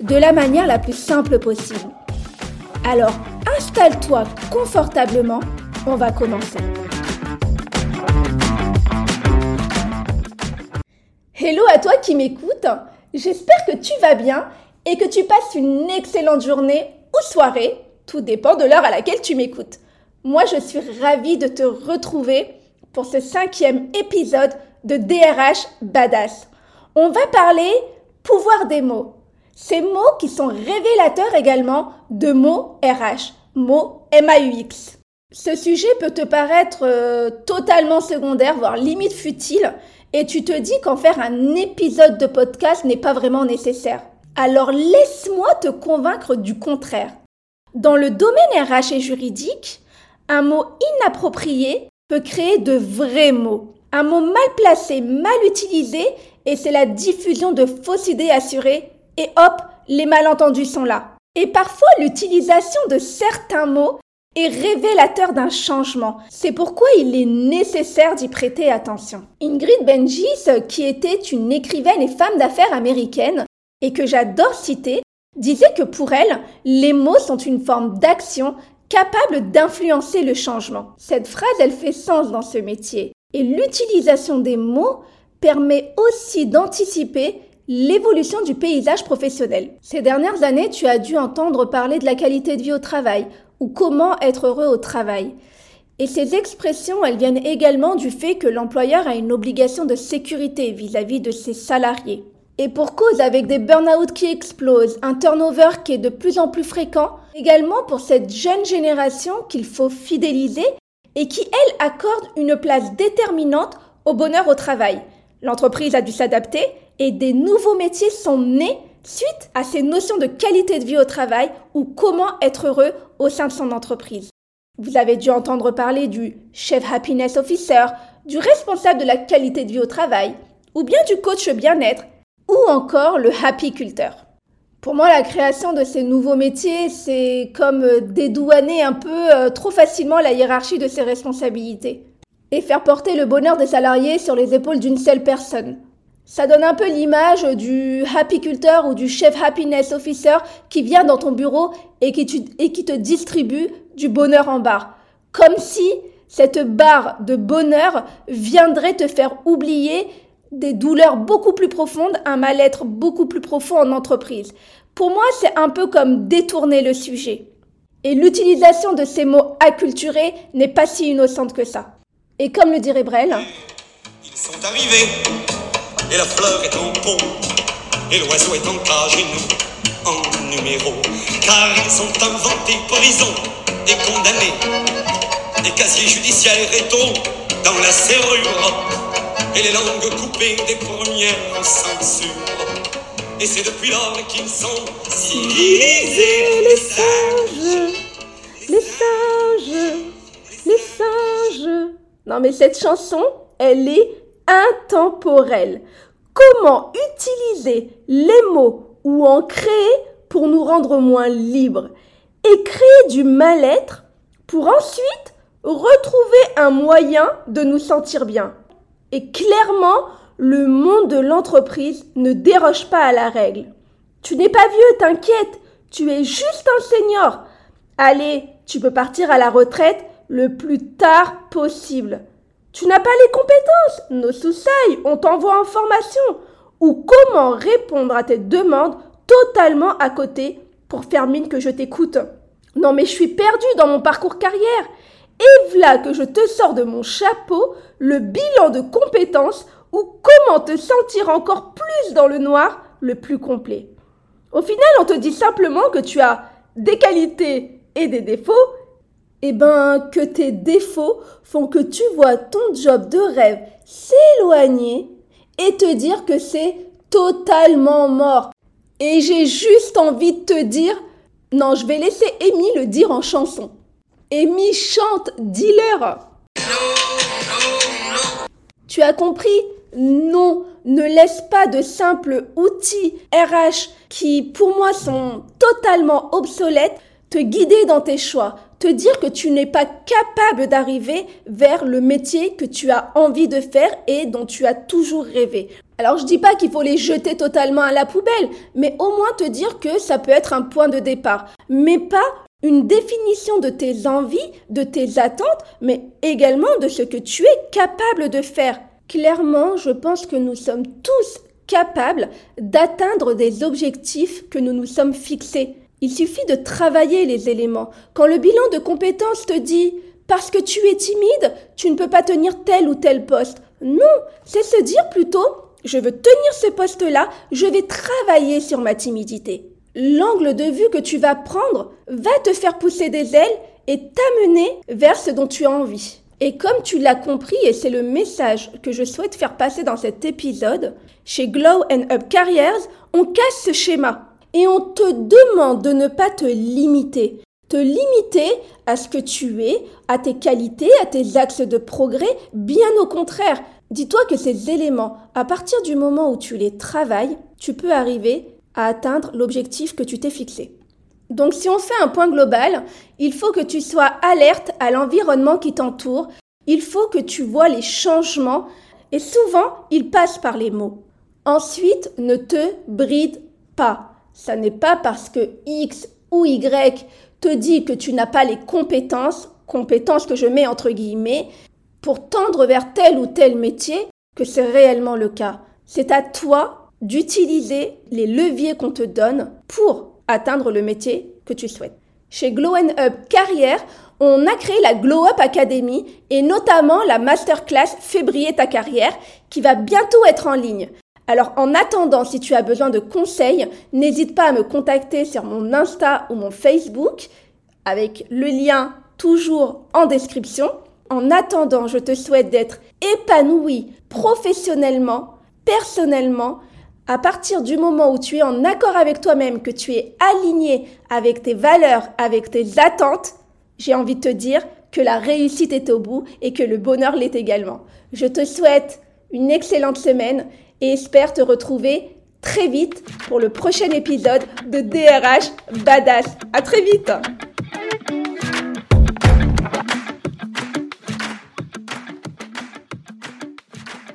de la manière la plus simple possible. Alors, installe-toi confortablement, on va commencer. Hello à toi qui m'écoute, j'espère que tu vas bien et que tu passes une excellente journée ou soirée, tout dépend de l'heure à laquelle tu m'écoutes. Moi, je suis ravie de te retrouver pour ce cinquième épisode de DRH Badass. On va parler pouvoir des mots. Ces mots qui sont révélateurs également de mots RH, mots MAUX. Ce sujet peut te paraître euh, totalement secondaire, voire limite futile, et tu te dis qu'en faire un épisode de podcast n'est pas vraiment nécessaire. Alors laisse-moi te convaincre du contraire. Dans le domaine RH et juridique, un mot inapproprié peut créer de vrais mots. Un mot mal placé, mal utilisé, et c'est la diffusion de fausses idées assurées et hop, les malentendus sont là. Et parfois, l'utilisation de certains mots est révélateur d'un changement. C'est pourquoi il est nécessaire d'y prêter attention. Ingrid Benjis, qui était une écrivaine et femme d'affaires américaine, et que j'adore citer, disait que pour elle, les mots sont une forme d'action capable d'influencer le changement. Cette phrase, elle fait sens dans ce métier. Et l'utilisation des mots permet aussi d'anticiper l'évolution du paysage professionnel. Ces dernières années, tu as dû entendre parler de la qualité de vie au travail ou comment être heureux au travail. Et ces expressions, elles viennent également du fait que l'employeur a une obligation de sécurité vis-à-vis de ses salariés. Et pour cause, avec des burn-out qui explosent, un turnover qui est de plus en plus fréquent, également pour cette jeune génération qu'il faut fidéliser et qui, elle, accorde une place déterminante au bonheur au travail. L'entreprise a dû s'adapter et des nouveaux métiers sont nés suite à ces notions de qualité de vie au travail ou comment être heureux au sein de son entreprise. Vous avez dû entendre parler du chef happiness officer, du responsable de la qualité de vie au travail, ou bien du coach bien-être, ou encore le happy culteur. Pour moi, la création de ces nouveaux métiers, c'est comme dédouaner un peu euh, trop facilement la hiérarchie de ses responsabilités et faire porter le bonheur des salariés sur les épaules d'une seule personne. Ça donne un peu l'image du happyculteur ou du chef happiness officer qui vient dans ton bureau et qui, te distribue du bonheur en barre. Comme si cette barre de bonheur viendrait te faire oublier des douleurs beaucoup plus profondes, un mal-être beaucoup plus profond en entreprise. Pour moi, c'est un peu comme détourner le sujet. Et l'utilisation de ces mots acculturés n'est pas si innocente que ça. Et comme le dirait Brel, ils sont arrivés et la fleur est en pont, et l'oiseau est en cage et nous en numéro. Car ils sont inventés, prison et condamnés, des casiers judiciaires rétaux dans la serrure, et les langues coupées des premières censures. Et c'est depuis lors qu'ils sont civilisés, les singes, les singes, les singes. Non mais cette chanson, elle est intemporelle. Comment utiliser les mots ou en créer pour nous rendre moins libres et créer du mal-être pour ensuite retrouver un moyen de nous sentir bien. Et clairement, le monde de l'entreprise ne déroge pas à la règle. Tu n'es pas vieux, t'inquiète, tu es juste un senior. Allez, tu peux partir à la retraite le plus tard possible. Tu n'as pas les compétences, nos sous-sailles, on t'envoie en formation. Ou comment répondre à tes demandes totalement à côté pour faire mine que je t'écoute? Non mais je suis perdue dans mon parcours carrière. Et voilà que je te sors de mon chapeau le bilan de compétences ou comment te sentir encore plus dans le noir le plus complet. Au final, on te dit simplement que tu as des qualités et des défauts eh ben, que tes défauts font que tu vois ton job de rêve s'éloigner et te dire que c'est totalement mort. Et j'ai juste envie de te dire, non, je vais laisser Amy le dire en chanson. Amy chante, dis-leur. Tu as compris? Non, ne laisse pas de simples outils RH qui, pour moi, sont totalement obsolètes, te guider dans tes choix, te dire que tu n'es pas capable d'arriver vers le métier que tu as envie de faire et dont tu as toujours rêvé. Alors je dis pas qu'il faut les jeter totalement à la poubelle, mais au moins te dire que ça peut être un point de départ, mais pas une définition de tes envies, de tes attentes, mais également de ce que tu es capable de faire. Clairement, je pense que nous sommes tous capables d'atteindre des objectifs que nous nous sommes fixés. Il suffit de travailler les éléments. Quand le bilan de compétences te dit parce que tu es timide, tu ne peux pas tenir tel ou tel poste. Non, c'est se dire plutôt je veux tenir ce poste-là, je vais travailler sur ma timidité. L'angle de vue que tu vas prendre va te faire pousser des ailes et t'amener vers ce dont tu as envie. Et comme tu l'as compris, et c'est le message que je souhaite faire passer dans cet épisode, chez Glow and Up Careers, on casse ce schéma et on te demande de ne pas te limiter. Te limiter à ce que tu es, à tes qualités, à tes axes de progrès, bien au contraire. Dis-toi que ces éléments, à partir du moment où tu les travailles, tu peux arriver à atteindre l'objectif que tu t'es fixé. Donc si on fait un point global, il faut que tu sois alerte à l'environnement qui t'entoure, il faut que tu vois les changements et souvent ils passent par les mots. Ensuite, ne te bride pas. Ça n'est pas parce que X ou Y te dit que tu n'as pas les compétences, compétences que je mets entre guillemets, pour tendre vers tel ou tel métier que c'est réellement le cas. C'est à toi d'utiliser les leviers qu'on te donne pour atteindre le métier que tu souhaites. Chez Glow Up Carrière, on a créé la Glow Up Academy et notamment la masterclass Février ta carrière qui va bientôt être en ligne. Alors en attendant, si tu as besoin de conseils, n'hésite pas à me contacter sur mon Insta ou mon Facebook avec le lien toujours en description. En attendant, je te souhaite d'être épanoui professionnellement, personnellement à partir du moment où tu es en accord avec toi-même, que tu es aligné avec tes valeurs, avec tes attentes, j'ai envie de te dire que la réussite est au bout et que le bonheur l'est également. Je te souhaite une excellente semaine et espère te retrouver très vite pour le prochain épisode de DRH Badass. À très vite!